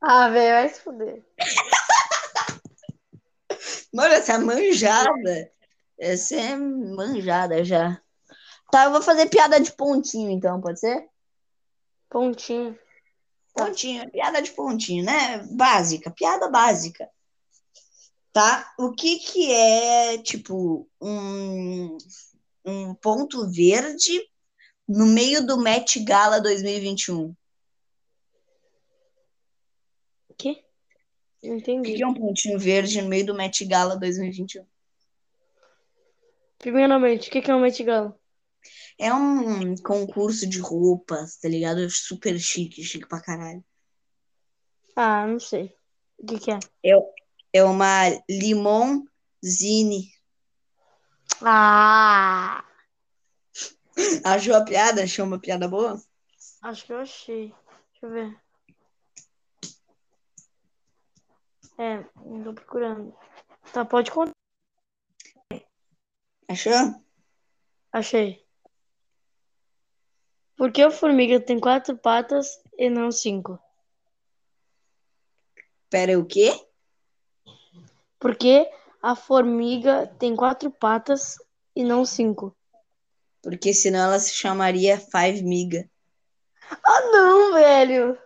Speaker 2: Ah, velho, vai se fuder. *laughs*
Speaker 1: Mano, essa manjada. Essa é manjada já. Tá, eu vou fazer piada de pontinho, então, pode ser?
Speaker 2: Pontinho.
Speaker 1: Pontinho, piada de pontinho, né? Básica, piada básica. Tá? O que que é, tipo, um, um ponto verde no meio do Met Gala 2021?
Speaker 2: O quê? Não
Speaker 1: O
Speaker 2: entendi.
Speaker 1: que que é um pontinho verde no meio do Met Gala 2021?
Speaker 2: Primeiramente, o que que é um Met Gala?
Speaker 1: É um concurso de roupas, tá ligado? Super chique, chique pra caralho.
Speaker 2: Ah, não sei. O que que é?
Speaker 1: É uma limonzine.
Speaker 2: Ah,
Speaker 1: Achou a piada? Achou uma piada boa?
Speaker 2: acho que eu achei. Deixa eu ver. É, não tô procurando. Tá, pode contar.
Speaker 1: Achou?
Speaker 2: Achei. Por que a formiga tem quatro patas e não cinco?
Speaker 1: Pera, o quê?
Speaker 2: Por que a formiga tem quatro patas e não cinco?
Speaker 1: Porque senão ela se chamaria Five Miga.
Speaker 2: Ah, não, velho!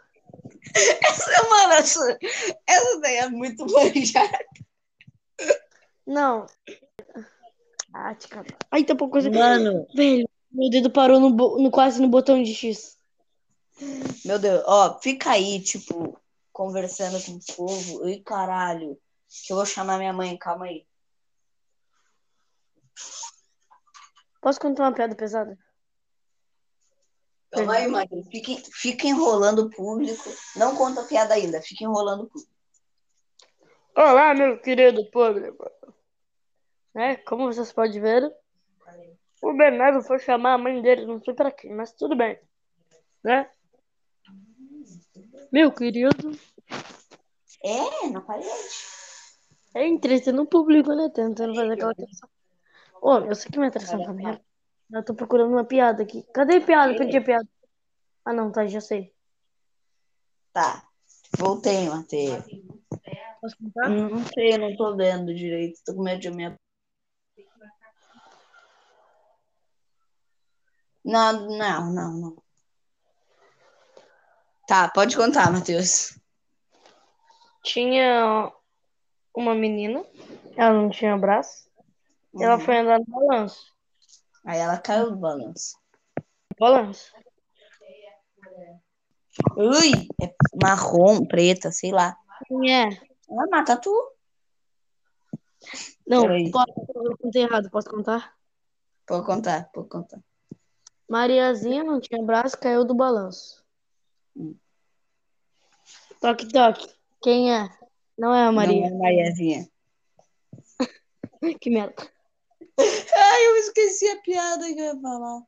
Speaker 1: Essa, mano, essa, essa daí é muito manjada.
Speaker 2: Não. Ah, te. Ai, tá pouco coisa.
Speaker 1: Mano,
Speaker 2: Velho, meu dedo parou no, no- quase no botão de X.
Speaker 1: meu Deus, ó, fica aí, tipo, conversando com o povo. Ui, caralho, que eu vou chamar minha mãe, calma aí.
Speaker 2: Posso contar uma piada pesada?
Speaker 1: Calma aí, Matheus. Fica, fica enrolando o público. Não conta a piada ainda, fica enrolando o público.
Speaker 2: Olá, meu querido público. Né? Como vocês podem ver, o Bernardo foi chamar a mãe dele, não sei pra quê, mas tudo bem. Né? Meu querido,
Speaker 1: É, na parede.
Speaker 2: é entretendo o público, né? Tentando fazer aquela atenção. Ô, eu sei que minha atração tá merda. Eu tô procurando uma piada aqui. Cadê a piada? Perdi a piada. Ah, não, tá, já sei.
Speaker 1: Tá, voltei, Matheus.
Speaker 2: Posso contar?
Speaker 1: Não sei, não tô vendo direito. Tô com medo de minha. Não, não, não, não. Tá, pode contar, Matheus.
Speaker 2: Tinha uma menina, ela não tinha braço, e ela
Speaker 1: Uhum.
Speaker 2: foi andar no balanço.
Speaker 1: Aí ela caiu do balanço.
Speaker 2: Balanço.
Speaker 1: Ui, é marrom, preta, sei lá.
Speaker 2: Quem é?
Speaker 1: Ela mata tu.
Speaker 2: Não, posso, eu contei errado, posso contar?
Speaker 1: Pode contar, pode contar.
Speaker 2: Mariazinha não tinha braço, caiu do balanço. Toque, toque. Quem é? Não é a Maria.
Speaker 1: Não é Mariazinha. *laughs*
Speaker 2: Que merda.
Speaker 1: Ai, eu esqueci a piada que eu ia falar.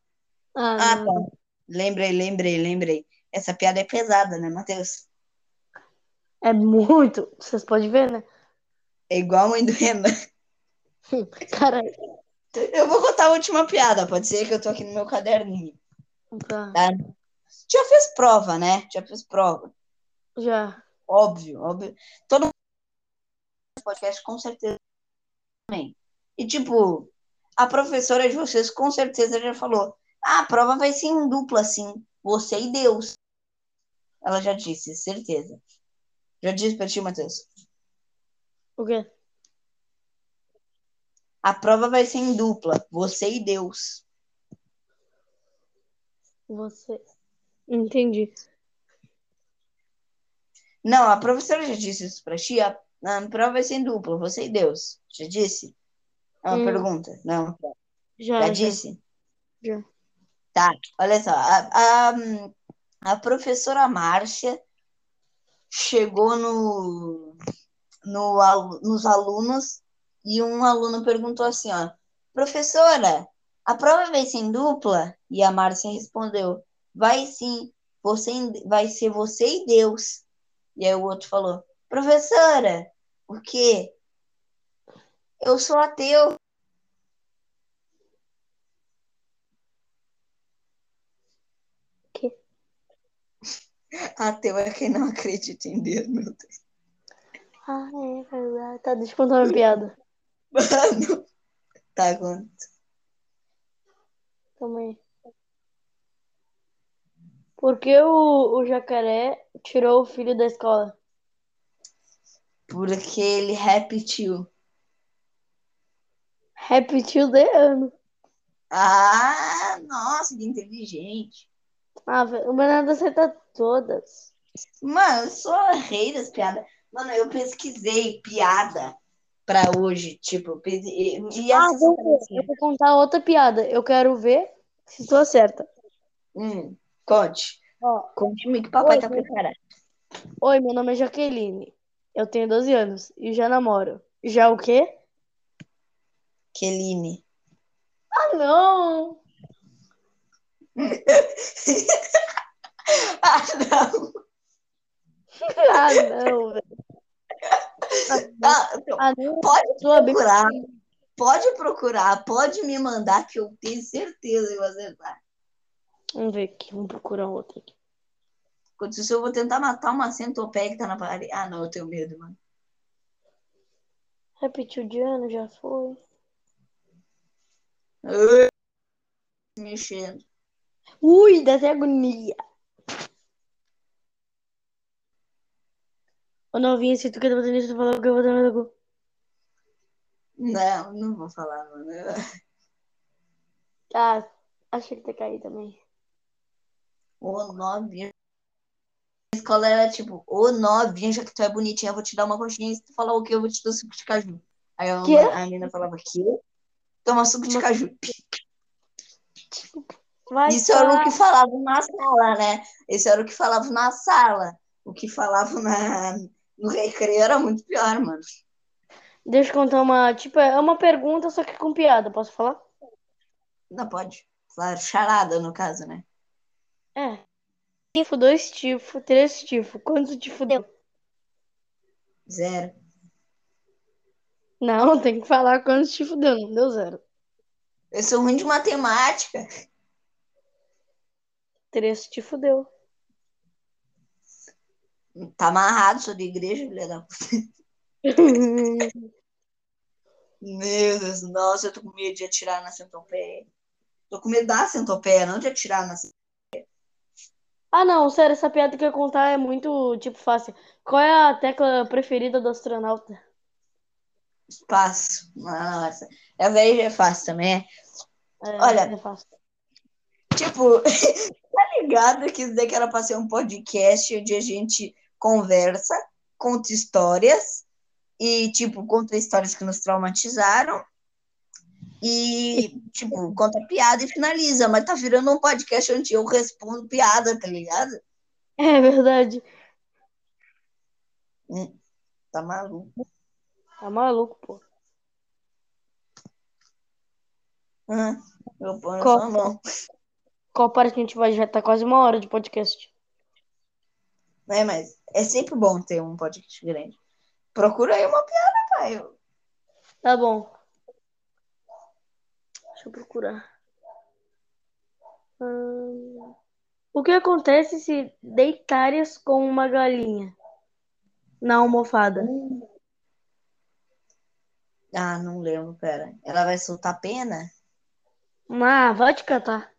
Speaker 2: Ah,
Speaker 1: Ah, tá. Lembrei, lembrei, lembrei. Essa piada é pesada, né, Matheus?
Speaker 2: É muito. Vocês podem ver, né?
Speaker 1: É igual a mãe do Renan. *laughs*
Speaker 2: Cara,
Speaker 1: Eu vou contar a última piada, pode ser que eu tô aqui no meu caderninho.
Speaker 2: tá.
Speaker 1: Tá? Já fez prova, né? Já fez prova.
Speaker 2: Já.
Speaker 1: Óbvio, óbvio. Todo mundo podcast com certeza também. E tipo, a professora de vocês com certeza já falou: ah, a prova vai ser em dupla, assim. Você e Deus. Ela já disse, certeza. Já disse pra ti, Matheus.
Speaker 2: O quê?
Speaker 1: A prova vai ser em dupla. Você e Deus.
Speaker 2: Você. Entendi.
Speaker 1: Não, a professora já disse isso pra ti. A, a prova vai ser em dupla. Você e Deus. Já disse? É uma
Speaker 2: Hum.
Speaker 1: pergunta. Não.
Speaker 2: Já,
Speaker 1: Já
Speaker 2: já.
Speaker 1: disse?
Speaker 2: Já.
Speaker 1: Tá, olha só. A, a, a professora Márcia chegou no, no, nos alunos e um aluno perguntou assim, ó, professora, a prova vai ser em dupla? E a Márcia respondeu, vai sim, você, vai ser você e Deus. E aí o outro falou, professora, o quê? Eu sou ateu. Ateu é quem não acredita em Deus, meu Deus.
Speaker 2: Ah, é verdade. Tá, deixa eu contar uma piada.
Speaker 1: Mano. Tá, conta.
Speaker 2: Calma aí. Por que o, o jacaré tirou o filho da escola?
Speaker 1: Porque ele repetiu.
Speaker 2: Repetiu de ano.
Speaker 1: Ah, nossa, que inteligente.
Speaker 2: Ah, o Bernardo acerta todas.
Speaker 1: Mano, eu sou rei das piadas. Mano, eu pesquisei piada pra hoje, tipo, e e
Speaker 2: Ah, vou. Eu vou contar outra piada. Eu quero ver se tu acerta.
Speaker 1: Hum, conte.
Speaker 2: Ó,
Speaker 1: Conte-me que o papai
Speaker 2: Oi,
Speaker 1: tá preparado.
Speaker 2: Oi, meu nome é Jaqueline. Eu tenho 12 anos e já namoro. Já o quê?
Speaker 1: Keline.
Speaker 2: Ah, não! *laughs*
Speaker 1: ah, não. *laughs*
Speaker 2: Ah, não, velho. Ah,
Speaker 1: então, pode procurar. Pode procurar, pode me mandar, que eu tenho certeza que você tá.
Speaker 2: Vamos ver aqui, vamos procurar outro aqui.
Speaker 1: Enquanto isso, eu vou tentar matar uma centopeia que tá na parede. Ah, não, eu tenho medo, mano.
Speaker 2: Repetiu de ano, já foi.
Speaker 1: Mexendo.
Speaker 2: Ui, dá até agonia. Ô novinha, se tu quer bater nisso, tu falou que eu vou dar no cu.
Speaker 1: Não, não vou falar, mano.
Speaker 2: Ah, achei que tá caído também.
Speaker 1: Ô, novinha. A escola era tipo, ô, novinha, já que tu é bonitinha, eu vou te dar uma coxinha. E se tu falar o quê, eu vou te dar suco de caju. Aí a, a menina falava, quê? Toma suco de caju.
Speaker 2: Vai
Speaker 1: Isso era o
Speaker 2: tá.
Speaker 1: que falavam na sala, né? Isso era o que falavam na sala. O que falavam na... no recreio era muito pior, mano.
Speaker 2: Deixa eu contar uma. Tipo, é uma pergunta, só que com piada, posso falar?
Speaker 1: Não pode. Claro, charada, no caso, né?
Speaker 2: É. Tifo, dois tifo, três tifo. Quantos tifo deu?
Speaker 1: Zero.
Speaker 2: Não, *laughs* tem que falar quantos tifo deu, não deu zero.
Speaker 1: Eu sou ruim de matemática.
Speaker 2: Três tifo deu.
Speaker 1: Tá amarrado, sou de igreja, filha da puta. Meu Deus, nossa, eu tô com medo de atirar na centopeia. Tô com medo da centopeia, não de atirar na
Speaker 2: ah, não, sério, essa piada que eu ia contar é muito, tipo, fácil. Qual é a tecla preferida do astronauta?
Speaker 1: espaço. Nossa, é velho é fácil também. é.
Speaker 2: É,
Speaker 1: Olha.
Speaker 2: é fácil.
Speaker 1: Tipo, *laughs* tá ligado que isso daqui era pra ser um podcast onde a gente conversa, conta histórias e, tipo, conta histórias que nos traumatizaram e, tipo, conta piada e finaliza. Mas tá virando um podcast onde eu respondo piada, tá ligado?
Speaker 2: É verdade.
Speaker 1: Tá maluco.
Speaker 2: Tá maluco, pô.
Speaker 1: Ponho
Speaker 2: Qual?
Speaker 1: mão.
Speaker 2: Qual parte que a gente vai? Já tá quase uma hora de podcast.
Speaker 1: É, mas é sempre bom ter um podcast grande. Procura aí uma piada, pai.
Speaker 2: Tá bom. Deixa eu procurar. Hum, O que acontece se deitares com uma galinha na almofada?
Speaker 1: Ah, não lembro, pera. Ela vai soltar pena?
Speaker 2: Ah, vai te catar.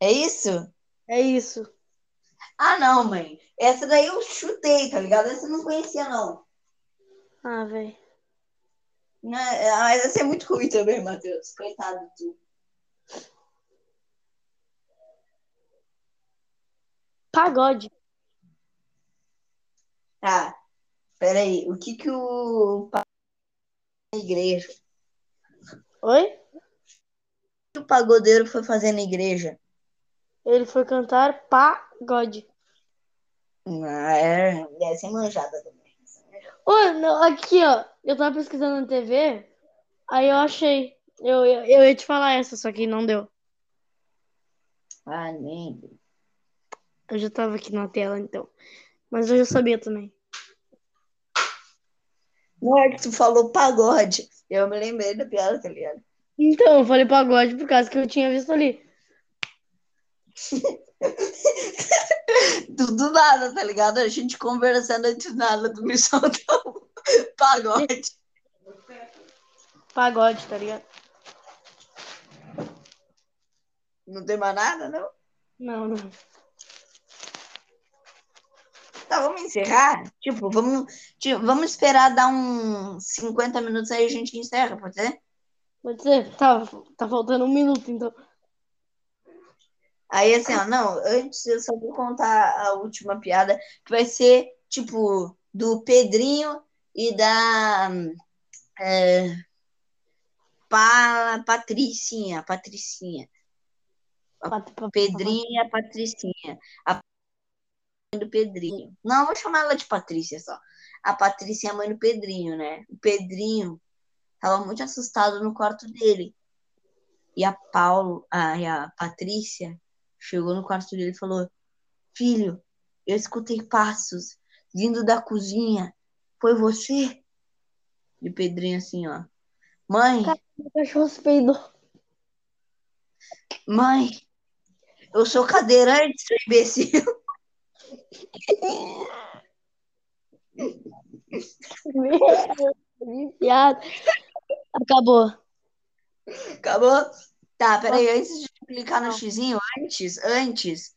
Speaker 1: É isso?
Speaker 2: É isso.
Speaker 1: Ah, não, mãe. Essa daí eu chutei, tá ligado? Essa eu não conhecia, não.
Speaker 2: Ah, velho.
Speaker 1: Né? Ah, Mas essa é muito ruim também, Matheus. Coitado de tu.
Speaker 2: Pagode.
Speaker 1: Ah, peraí. O que que o na igreja?
Speaker 2: Oi?
Speaker 1: O que o pagodeiro foi fazer na igreja?
Speaker 2: Ele foi cantar pagode.
Speaker 1: Ah, é, deve ser manjada também.
Speaker 2: Ô, não, aqui, ó. Eu tava pesquisando na TV, aí eu achei. Eu, eu, eu ia te falar essa, só que não deu.
Speaker 1: Ah, nem.
Speaker 2: Eu já tava aqui na tela, então. Mas eu já sabia também.
Speaker 1: Não é que tu falou pagode. Eu me lembrei da piada, tá ligado?
Speaker 2: Então, eu falei pagode por causa que eu tinha visto ali. *laughs*
Speaker 1: Do, do nada, tá ligado? A gente conversando e do nada, me soltou um pagode.
Speaker 2: Pagode, tá ligado?
Speaker 1: Não tem mais nada, não?
Speaker 2: Não, não.
Speaker 1: Tá, vamos encerrar? Tipo, vamos, tipo, vamos esperar dar uns 50 minutos aí a gente encerra, pode ser?
Speaker 2: Pode ser? Tá, tá faltando um minuto, então.
Speaker 1: Aí, assim, ó, não, antes eu só vou contar a última piada, que vai ser, tipo, do Pedrinho e da é, pa, Patricinha, Patricinha.
Speaker 2: Pat- pa-
Speaker 1: Pedrinho e a Patricinha. A mãe do Pedrinho. Não, vou chamar ela de Patrícia só. A Patrícia é a mãe do Pedrinho, né? O Pedrinho tava muito assustado no quarto dele. E a Paulo, a, e a Patrícia chegou no quarto dele e falou: Filho, eu escutei passos vindo da cozinha. Foi você? E o Pedrinho assim, ó. Mãe,
Speaker 2: Meu cachorro se peidou.
Speaker 1: mãe, eu sou cadeirante, seu imbecil.
Speaker 2: Meu, piada. Acabou.
Speaker 1: Acabou? Tá, peraí, antes de clicar no xizinho, antes, antes,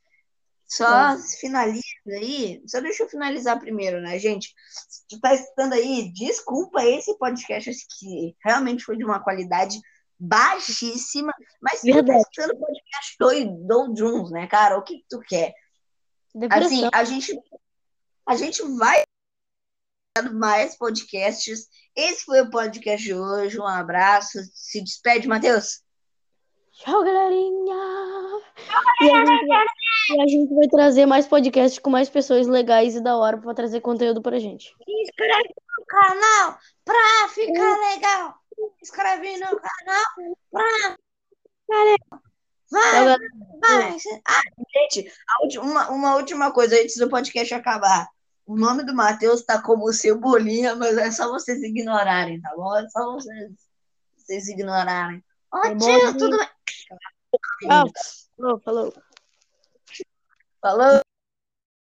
Speaker 1: só finaliza aí. Só deixa eu finalizar primeiro, né, gente? Se tu tá escutando aí, desculpa esse podcast que realmente foi de uma qualidade baixíssima, mas tu tá escutando podcast do Jones, né, cara? O que que tu quer?
Speaker 2: Depressão.
Speaker 1: Assim, a gente, a gente vai mais podcasts. Esse foi o podcast de hoje. Um abraço. Se despede, Matheus.
Speaker 2: Tchau, galerinha. E a, gente vai, e a gente vai trazer mais podcasts com mais pessoas legais e da hora pra trazer conteúdo pra gente.
Speaker 1: Inscreve no canal pra ficar legal. Inscreve no canal pra. Vai,
Speaker 2: galera.
Speaker 1: vai. Ah, gente, última- uma, uma última coisa antes do podcast acabar. O nome do Matheus tá como Cebolinha, mas é só vocês ignorarem, tá bom? É só vocês, vocês ignorarem. Ô, tio, tudo bem?
Speaker 2: Falou, falou.
Speaker 1: Falou.